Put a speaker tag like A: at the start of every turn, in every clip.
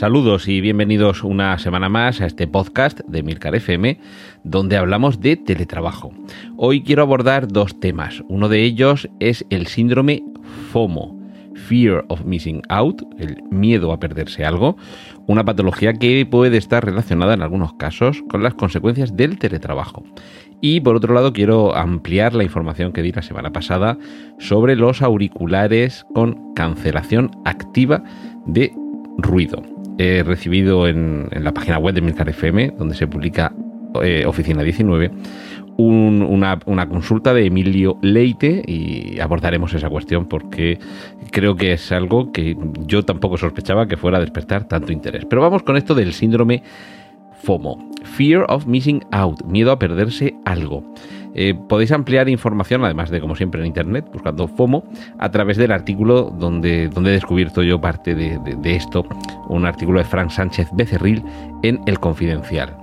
A: Saludos y bienvenidos una semana más a este podcast de Milcar FM, donde hablamos de teletrabajo. Hoy quiero abordar dos temas. Uno de ellos es el síndrome FOMO, Fear of Missing Out, el miedo a perderse algo, una patología que puede estar relacionada en algunos casos con las consecuencias del teletrabajo. Y por otro lado, quiero ampliar la información que di la semana pasada sobre los auriculares con cancelación activa de ruido he recibido en, la página web de Milcar FM, donde se publica eh, Oficina 19, una, una, consulta de Emilio Leite y abordaremos esa cuestión porque creo que es algo que yo tampoco sospechaba que fuera a despertar tanto interés. Pero vamos con esto del síndrome FOMO, Fear of Missing Out, miedo a perderse algo. Eh, podéis ampliar información, además de como siempre en internet, buscando FOMO, a través del artículo donde, donde he descubierto yo parte de, esto, un artículo de Frank Sánchez Becerril en El Confidencial.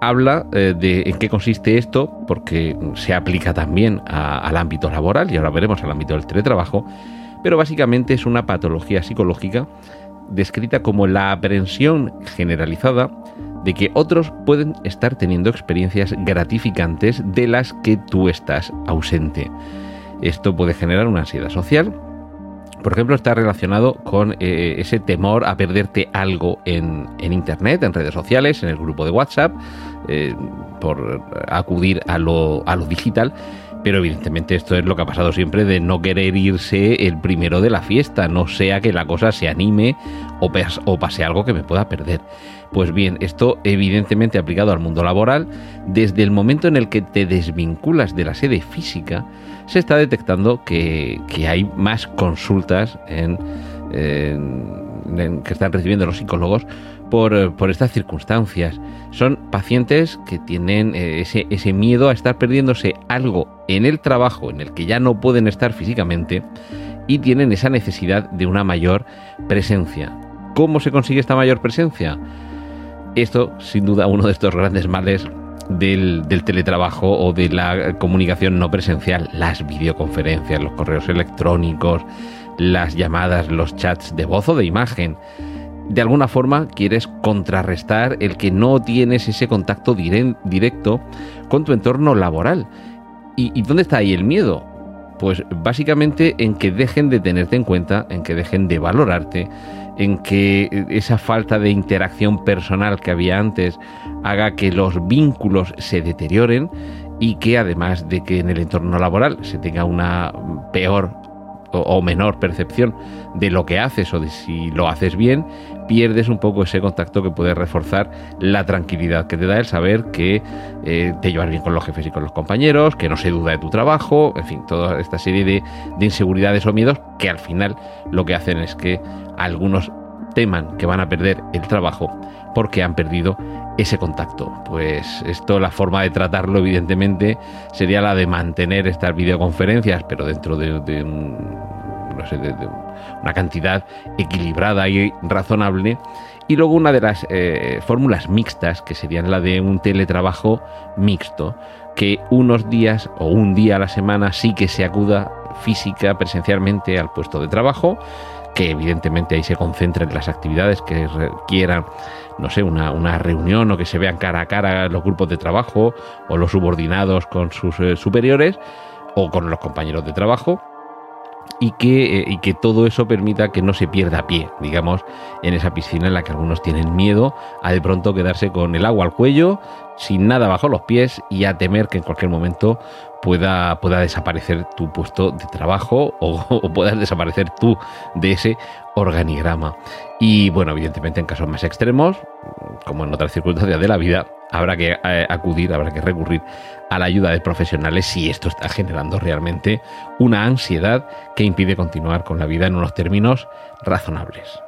A: Habla eh, de en qué consiste esto, porque se aplica también al ámbito laboral y ahora veremos al ámbito del teletrabajo, pero básicamente es una patología psicológica descrita como la aprensión generalizada de que otros pueden estar teniendo experiencias gratificantes de las que tú estás ausente. Esto puede generar una ansiedad social. Por ejemplo, está relacionado con eh, ese temor a perderte algo en, Internet, en redes sociales, en el grupo de WhatsApp, eh, por acudir a lo, a lo digital. Pero evidentemente esto es lo que ha pasado siempre de no querer irse el primero de la fiesta, no sea que la cosa se anime o, pase algo que me pueda perder. Pues bien, esto evidentemente aplicado al mundo laboral, desde el momento en el que te desvinculas de la sede física, se está detectando que, hay más consultas en, que están recibiendo los psicólogos por, estas circunstancias. Son pacientes que tienen eh, ese, miedo a estar perdiéndose algo en el trabajo en el que ya no pueden estar físicamente y tienen esa necesidad de una mayor presencia. ¿Cómo se consigue esta mayor presencia? Esto, sin duda, uno de estos grandes males del, teletrabajo o de la comunicación no presencial, las videoconferencias, los correos electrónicos, las llamadas, los chats de voz o de imagen. De alguna forma quieres contrarrestar el que no tienes ese contacto directo con tu entorno laboral. ¿Y, ¿Y dónde está ahí el miedo? Pues básicamente en que dejen de tenerte en cuenta, en que dejen de valorarte, en que esa falta de interacción personal que había antes haga que los vínculos se deterioren y que además de que en el entorno laboral se tenga una peor o menor percepción de lo que haces o de si lo haces bien, pierdes un poco ese contacto que puede reforzar la tranquilidad que te da el saber que eh, te llevas bien con los jefes y con los compañeros, que no se duda de tu trabajo, en fin, toda esta serie de, de inseguridades o miedos que al final lo que hacen es que algunos teman que van a perder el trabajo porque han perdido ese contacto. Pues esto, la forma de tratarlo, evidentemente, sería la de mantener estas videoconferencias, pero dentro de, una cantidad equilibrada y razonable. Y luego una de las eh, fórmulas mixtas, que serían la de un teletrabajo mixto, que unos días o un día a la semana sí que se acuda física, presencialmente al puesto de trabajo que evidentemente ahí se concentren las actividades que requieran, no sé, una, una, reunión o que se vean cara a cara los grupos de trabajo o los subordinados con sus eh, superiores o con los compañeros de trabajo y que, eh, y que todo eso permita que no se pierda pie, digamos, en esa piscina en la que algunos tienen miedo a de pronto quedarse con el agua al cuello, sin nada bajo los pies y a temer que en cualquier momento pueda, pueda desaparecer tu puesto de trabajo o, o puedas desaparecer tú de ese organigrama. Y bueno, evidentemente en casos más extremos, como en otras circunstancias de la vida, habrá que eh, acudir, habrá que recurrir a la ayuda de profesionales si esto está generando realmente una ansiedad que impide continuar con la vida en unos términos razonables.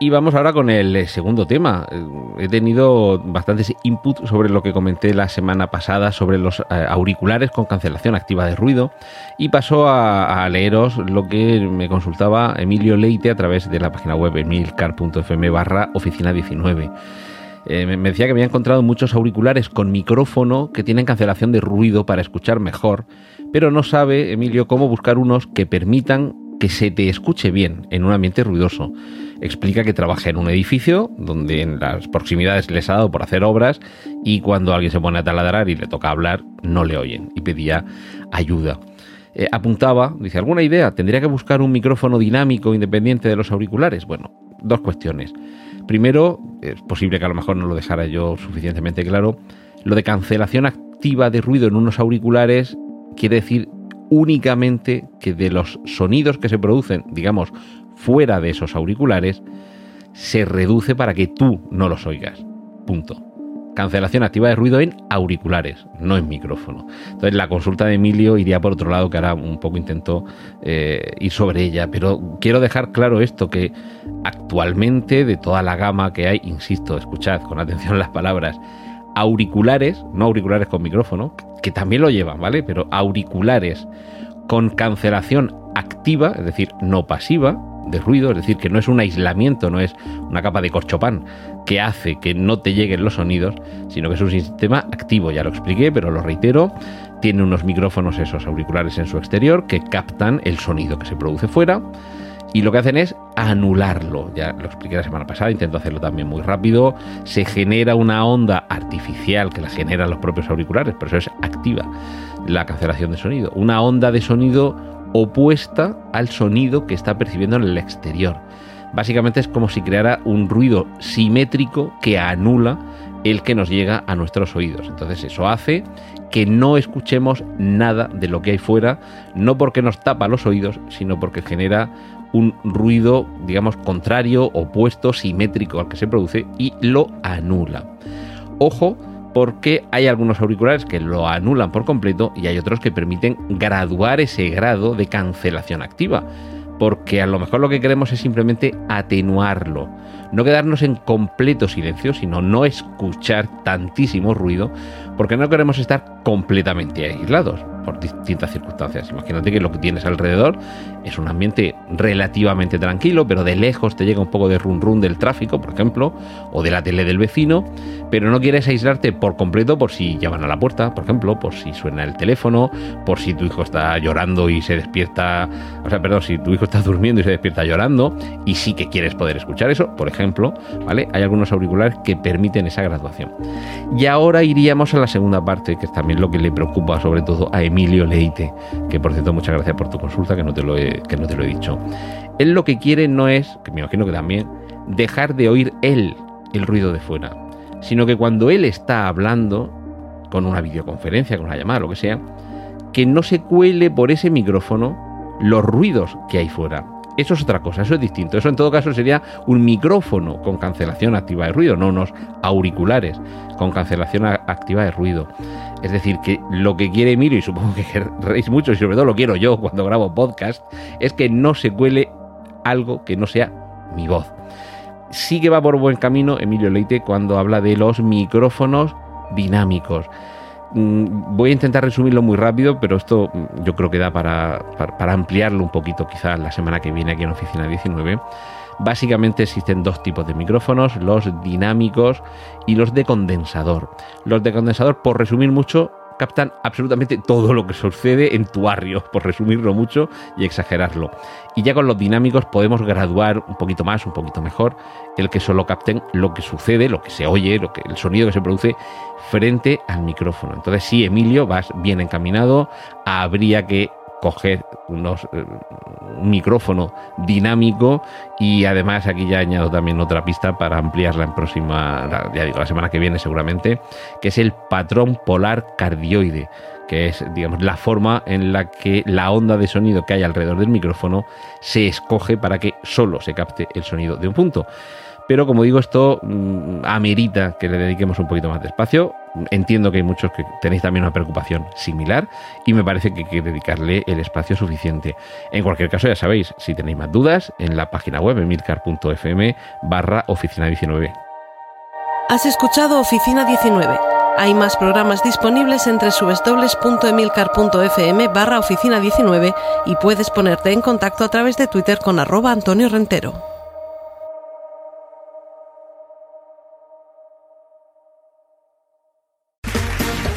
A: Y vamos ahora con el eh, segundo tema. Eh, he tenido bastantes inputs sobre lo que comenté la semana pasada sobre los eh, auriculares con cancelación activa de ruido y paso a, leeros lo que me consultaba Emilio Leite a través de la página web emilcar.fm barra oficina 19. me decía que había encontrado muchos auriculares con micrófono que tienen cancelación de ruido para escuchar mejor, pero no sabe, Emilio, cómo buscar unos que permitan que se te escuche bien en un ambiente ruidoso explica que trabaja en un edificio donde en las proximidades les ha dado por hacer obras y cuando alguien se pone a taladrar y le toca hablar, no le oyen y pedía ayuda. Eh, apuntaba, dice, ¿alguna idea? ¿Tendría que buscar un micrófono dinámico independiente de los auriculares? Bueno, dos cuestiones. Primero, es posible que a lo mejor no lo dejara yo suficientemente claro, lo de cancelación activa de ruido en unos auriculares quiere decir únicamente que de los sonidos que se producen, digamos, fuera de esos auriculares, se reduce para que tú no los oigas. Punto. Cancelación activa de ruido en auriculares, no en micrófono. Entonces la consulta de Emilio iría por otro lado, que ahora un poco intentó eh, ir sobre ella, pero quiero dejar claro esto, que actualmente de toda la gama que hay, insisto, escuchad con atención las palabras, auriculares, no auriculares con micrófono, que también lo llevan, ¿vale? Pero auriculares con cancelación activa, es decir, no pasiva, de ruido, es decir, que no es un aislamiento, no es una capa de corchopán que hace que no te lleguen los sonidos, sino que es un sistema activo, ya lo expliqué, pero lo reitero, tiene unos micrófonos, esos auriculares en su exterior, que captan el sonido que se produce fuera y lo que hacen es anularlo. Ya lo expliqué la semana pasada, intento hacerlo también muy rápido. Se genera una onda artificial que la generan los propios auriculares, pero eso es activa la cancelación de sonido. Una onda de sonido opuesta al sonido que está percibiendo en el exterior. Básicamente es como si creara un ruido simétrico que anula el que nos llega a nuestros oídos. Entonces eso hace que no escuchemos nada de lo que hay fuera, no porque nos tapa los oídos, sino porque genera un ruido, digamos, contrario, opuesto, simétrico al que se produce y lo anula. Ojo, porque hay algunos auriculares que lo anulan por completo y hay otros que permiten graduar ese grado de cancelación activa. Porque a lo mejor lo que queremos es simplemente atenuarlo. No quedarnos en completo silencio, sino no escuchar tantísimo ruido, porque no queremos estar completamente aislados por distintas circunstancias. Imagínate que lo que tienes alrededor es un ambiente relativamente tranquilo, pero de lejos te llega un poco de run run del tráfico, por ejemplo, o de la tele del vecino, pero no quieres aislarte por completo por si llaman a la puerta, por ejemplo, por si suena el teléfono, por si tu hijo está llorando y se despierta, o sea, perdón, si tu hijo está durmiendo y se despierta llorando, y sí que quieres poder escuchar eso, por ejemplo, ¿vale? Hay algunos auriculares que permiten esa graduación. Y ahora iríamos a la segunda parte, que es también lo que le preocupa sobre todo a Emilio Leite, que por cierto muchas gracias por tu consulta, que no te lo he, que no te lo he dicho. Él lo que quiere no es, que me imagino que también, dejar de oír él el ruido de fuera, sino que cuando él está hablando, con una videoconferencia, con una llamada, lo que sea, que no se cuele por ese micrófono los ruidos que hay fuera. Eso es otra cosa, eso es distinto. Eso en todo caso sería un micrófono con cancelación activa de ruido, no unos auriculares con cancelación activa de ruido. Es decir, que lo que quiere Emilio, y supongo que reís mucho, y sobre todo lo quiero yo cuando grabo podcast, es que no se cuele algo que no sea mi voz. Sí que va por buen camino Emilio Leite cuando habla de los micrófonos dinámicos. Mm, voy a intentar resumirlo muy rápido, pero esto mm, yo creo que da para, para, ampliarlo un poquito quizás la semana que viene aquí en Oficina 19. Básicamente existen dos tipos de micrófonos, los dinámicos y los de condensador. Los de condensador, por resumir mucho, captan absolutamente todo lo que sucede en tu barrio, por resumirlo mucho y exagerarlo. Y ya con los dinámicos podemos graduar un poquito más, un poquito mejor, el que solo capten lo que sucede, lo que se oye, lo que, el sonido que se produce frente al micrófono. Entonces sí, Emilio, vas bien encaminado, habría que coger unos, eh, un micrófono dinámico y además aquí ya añado también otra pista para ampliarla en próxima, ya digo, la semana que viene seguramente, que es el patrón polar cardioide, que es, digamos, la forma en la que la onda de sonido que hay alrededor del micrófono se escoge para que solo se capte el sonido de un punto. Pero como digo, esto mm, amerita que le dediquemos un poquito más de espacio. Entiendo que hay muchos que tenéis también una preocupación similar y me parece que hay que dedicarle el espacio suficiente. En cualquier caso, ya sabéis, si tenéis más dudas, en la página web emilcar.fm barra oficina 19.
B: Has escuchado Oficina 19. Hay más programas disponibles entre www.emilcar.fm barra oficina 19 y puedes ponerte en contacto a través de Twitter con arroba Antonio Rentero.